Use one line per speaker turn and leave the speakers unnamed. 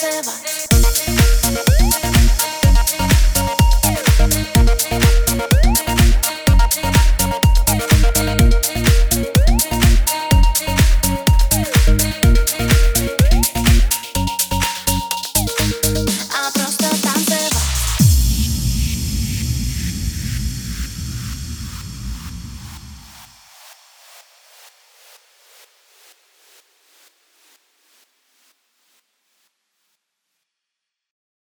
se.